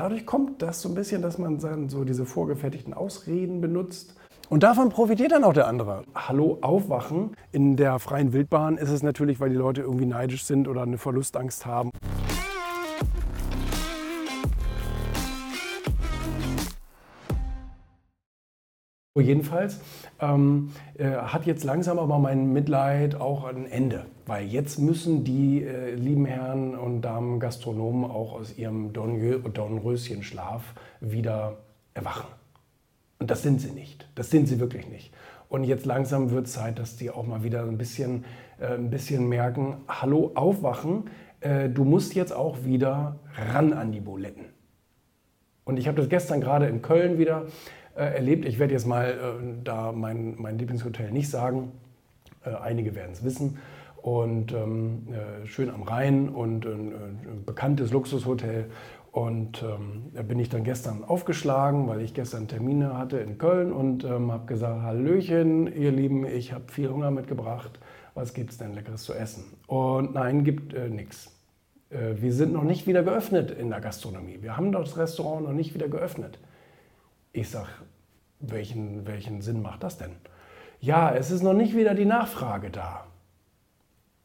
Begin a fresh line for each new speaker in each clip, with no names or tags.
dadurch kommt das so ein bisschen, dass man dann so diese vorgefertigten Ausreden benutzt. Und davon profitiert dann auch der andere. Hallo, aufwachen. In der freien Wildbahn ist es natürlich, weil die Leute irgendwie neidisch sind oder eine Verlustangst haben. Jedenfalls ähm, äh, hat jetzt langsam aber mein Mitleid auch ein Ende, weil jetzt müssen die äh, lieben Herren und Damen Gastronomen auch aus ihrem Dornröschenschlaf wieder erwachen. Und das sind sie nicht. Das sind sie wirklich nicht. Und jetzt langsam wird es Zeit, dass die auch mal wieder ein bisschen, äh, ein bisschen merken, hallo, aufwachen, äh, du musst jetzt auch wieder ran an die Buletten. Und ich habe das gestern gerade in Köln wieder erlebt. Ich werde jetzt mal äh, da mein, mein Lieblingshotel nicht sagen. Äh, einige werden es wissen. Und ähm, äh, schön am Rhein und ein äh, bekanntes Luxushotel. Und ähm, da bin ich dann gestern aufgeschlagen, weil ich gestern Termine hatte in Köln und ähm, habe gesagt, Hallöchen, ihr Lieben, ich habe viel Hunger mitgebracht. Was gibt es denn Leckeres zu essen? Und nein, gibt äh, nichts. wir sind noch nicht wieder geöffnet in der Gastronomie. Wir haben das Restaurant noch nicht wieder geöffnet. Ich sage, welchen, welchen Sinn macht das denn? Ja, es ist noch nicht wieder die Nachfrage da.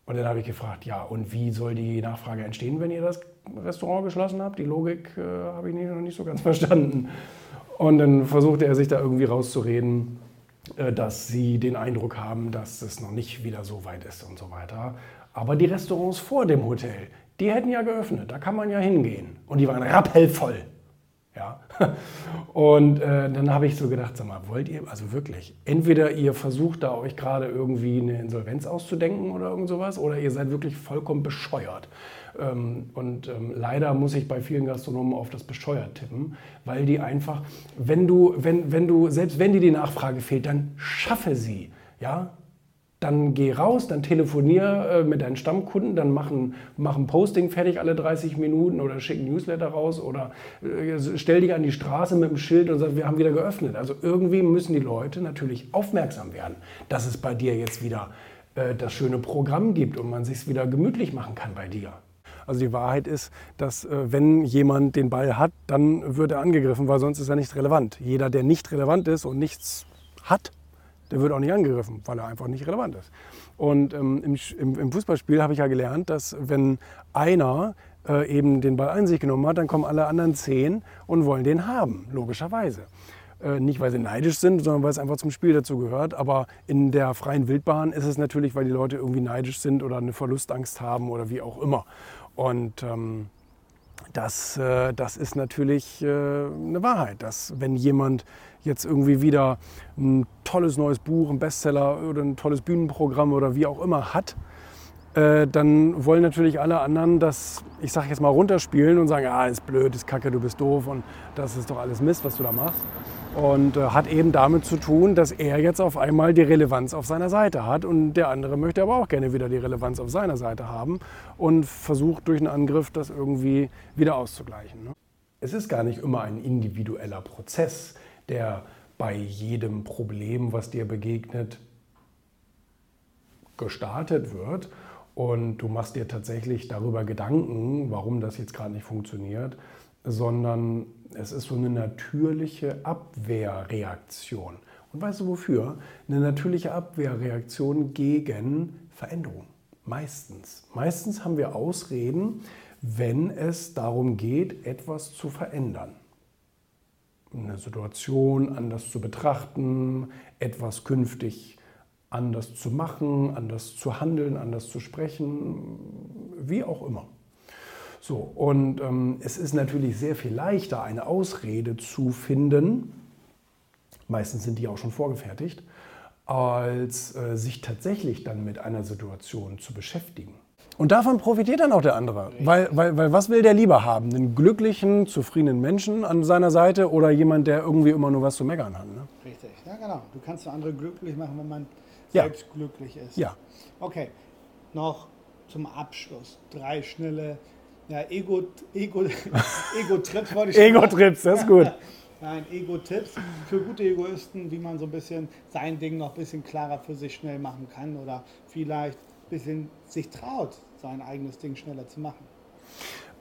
Und dann habe ich gefragt, ja, und wie soll die Nachfrage entstehen, wenn ihr das Restaurant geschlossen habt? Die Logik äh, habe ich noch nicht so ganz verstanden. Und dann versuchte er sich da irgendwie rauszureden, äh, dass sie den Eindruck haben, dass es noch nicht wieder so weit ist und so weiter. Aber die Restaurants vor dem Hotel, die hätten ja geöffnet, da kann man ja hingehen. Und die waren rappellvoll. Ja. Und äh, dann habe ich so gedacht, sag mal, wollt ihr, also wirklich, entweder ihr versucht da euch gerade irgendwie eine Insolvenz auszudenken oder irgend sowas, oder ihr seid wirklich vollkommen bescheuert. Ähm, und ähm, leider muss ich bei vielen Gastronomen auf das bescheuert tippen, weil die einfach, wenn du, wenn, wenn du, selbst wenn dir die Nachfrage fehlt, dann schaffe sie. Ja, dann geh raus, dann telefonier äh, mit deinen Stammkunden, dann mach ein, mach ein Posting fertig alle 30 Minuten oder schick ein Newsletter raus oder äh, stell dich an die Straße mit dem Schild und sag, wir haben wieder geöffnet. Also irgendwie müssen die Leute natürlich aufmerksam werden, dass es bei dir jetzt wieder äh, das schöne Programm gibt und man sich wieder gemütlich machen kann bei dir. Also die Wahrheit ist, dass äh, wenn jemand den Ball hat, dann wird er angegriffen, weil sonst ist er nicht relevant. Jeder, der nicht relevant ist und nichts hat, der wird auch nicht angegriffen, weil er einfach nicht relevant ist. Und ähm, im, im, Fußballspiel habe ich ja gelernt, dass wenn einer äh, eben den Ball an sich genommen hat, dann kommen alle anderen zehn und wollen den haben, logischerweise. Äh, nicht, weil sie neidisch sind, sondern weil es einfach zum Spiel dazu gehört. Aber in der freien Wildbahn ist es natürlich, weil die Leute irgendwie neidisch sind oder eine Verlustangst haben oder wie auch immer. Und ähm, das, äh, das ist natürlich äh, eine Wahrheit, dass wenn jemand jetzt irgendwie wieder ein tolles neues Buch, ein Bestseller oder ein tolles Bühnenprogramm oder wie auch immer hat, äh, dann wollen natürlich alle anderen das, ich sage jetzt mal, runterspielen und sagen, ah, ist blöd, ist kacke, du bist doof und das ist doch alles Mist, was du da machst. Und äh, hat eben damit zu tun, dass er jetzt auf einmal die Relevanz auf seiner Seite hat und der andere möchte aber auch gerne wieder die Relevanz auf seiner Seite haben und versucht durch einen Angriff das irgendwie wieder auszugleichen. Ne? Es ist gar nicht immer ein individueller Prozess, der bei jedem Problem, was dir begegnet, gestartet wird und du machst dir tatsächlich darüber Gedanken, warum das jetzt gerade nicht funktioniert, sondern es ist so eine natürliche Abwehrreaktion. Und weißt du wofür? Eine natürliche Abwehrreaktion gegen Veränderung. Meistens. Meistens haben wir Ausreden, wenn es darum geht, etwas zu verändern. Eine Situation anders zu betrachten, etwas künftig anders zu machen, anders zu handeln, anders zu sprechen, wie auch immer. So, und ähm, es ist natürlich sehr viel leichter, eine Ausrede zu finden, meistens sind die auch schon vorgefertigt, als äh, sich tatsächlich dann mit einer Situation zu beschäftigen. Und davon profitiert dann auch der andere. Weil, weil, weil was will der lieber haben? Einen glücklichen, zufriedenen Menschen an seiner Seite oder jemand, der irgendwie immer nur was zu meckern hat? Ne?
Richtig, ja genau. Du kannst andere glücklich machen, wenn man ja. selbst glücklich ist.
Ja.
Okay, noch zum Abschluss drei schnelle ja, Ego-Trips Ego, Ego wollte ich
Ego-Trips, das ist gut.
Nein, Ego-Tipps für gute Egoisten, wie man so ein bisschen sein Ding noch ein bisschen klarer für sich schnell machen kann oder vielleicht ein bisschen sich traut, sein eigenes Ding schneller zu machen.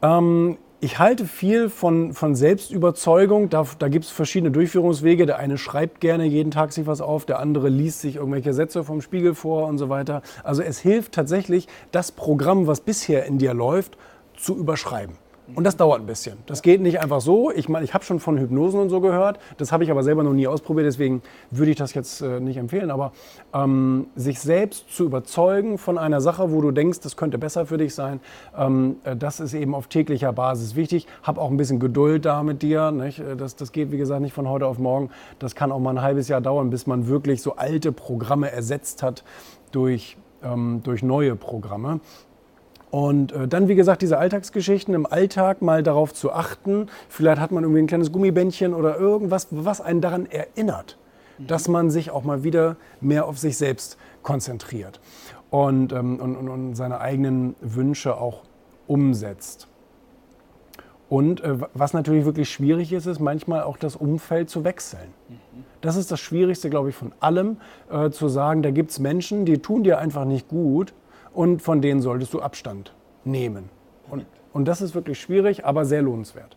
Ähm, ich halte viel von, von Selbstüberzeugung. Da, da gibt es verschiedene Durchführungswege. Der eine schreibt gerne jeden Tag sich was auf, der andere liest sich irgendwelche Sätze vom Spiegel vor und so weiter. Also es hilft tatsächlich, das Programm, was bisher in dir läuft, zu überschreiben. Und das dauert ein bisschen. Das geht nicht einfach so. Ich meine, ich habe schon von Hypnosen und so gehört. Das habe ich aber selber noch nie ausprobiert. Deswegen würde ich das jetzt äh, nicht empfehlen. Aber ähm, sich selbst zu überzeugen von einer Sache, wo du denkst, das könnte besser für dich sein, ähm, äh, das ist eben auf täglicher Basis wichtig. Hab auch ein bisschen Geduld da mit dir. Nicht? Äh, das, das geht, wie gesagt, nicht von heute auf morgen. Das kann auch mal ein halbes Jahr dauern, bis man wirklich so alte Programme ersetzt hat durch, ähm, durch neue Programme. Und äh, dann, wie gesagt, diese Alltagsgeschichten im Alltag mal darauf zu achten. Vielleicht hat man irgendwie ein kleines Gummibändchen oder irgendwas, was einen daran erinnert, mhm. dass man sich auch mal wieder mehr auf sich selbst konzentriert und, ähm, und, und, und seine eigenen Wünsche auch umsetzt. Und äh, was natürlich wirklich schwierig ist, ist manchmal auch das Umfeld zu wechseln. Mhm. Das ist das Schwierigste, glaube ich, von allem, äh, zu sagen, da gibt es Menschen, die tun dir einfach nicht gut und von denen solltest du Abstand nehmen. Und, und das ist wirklich schwierig, aber sehr lohnenswert.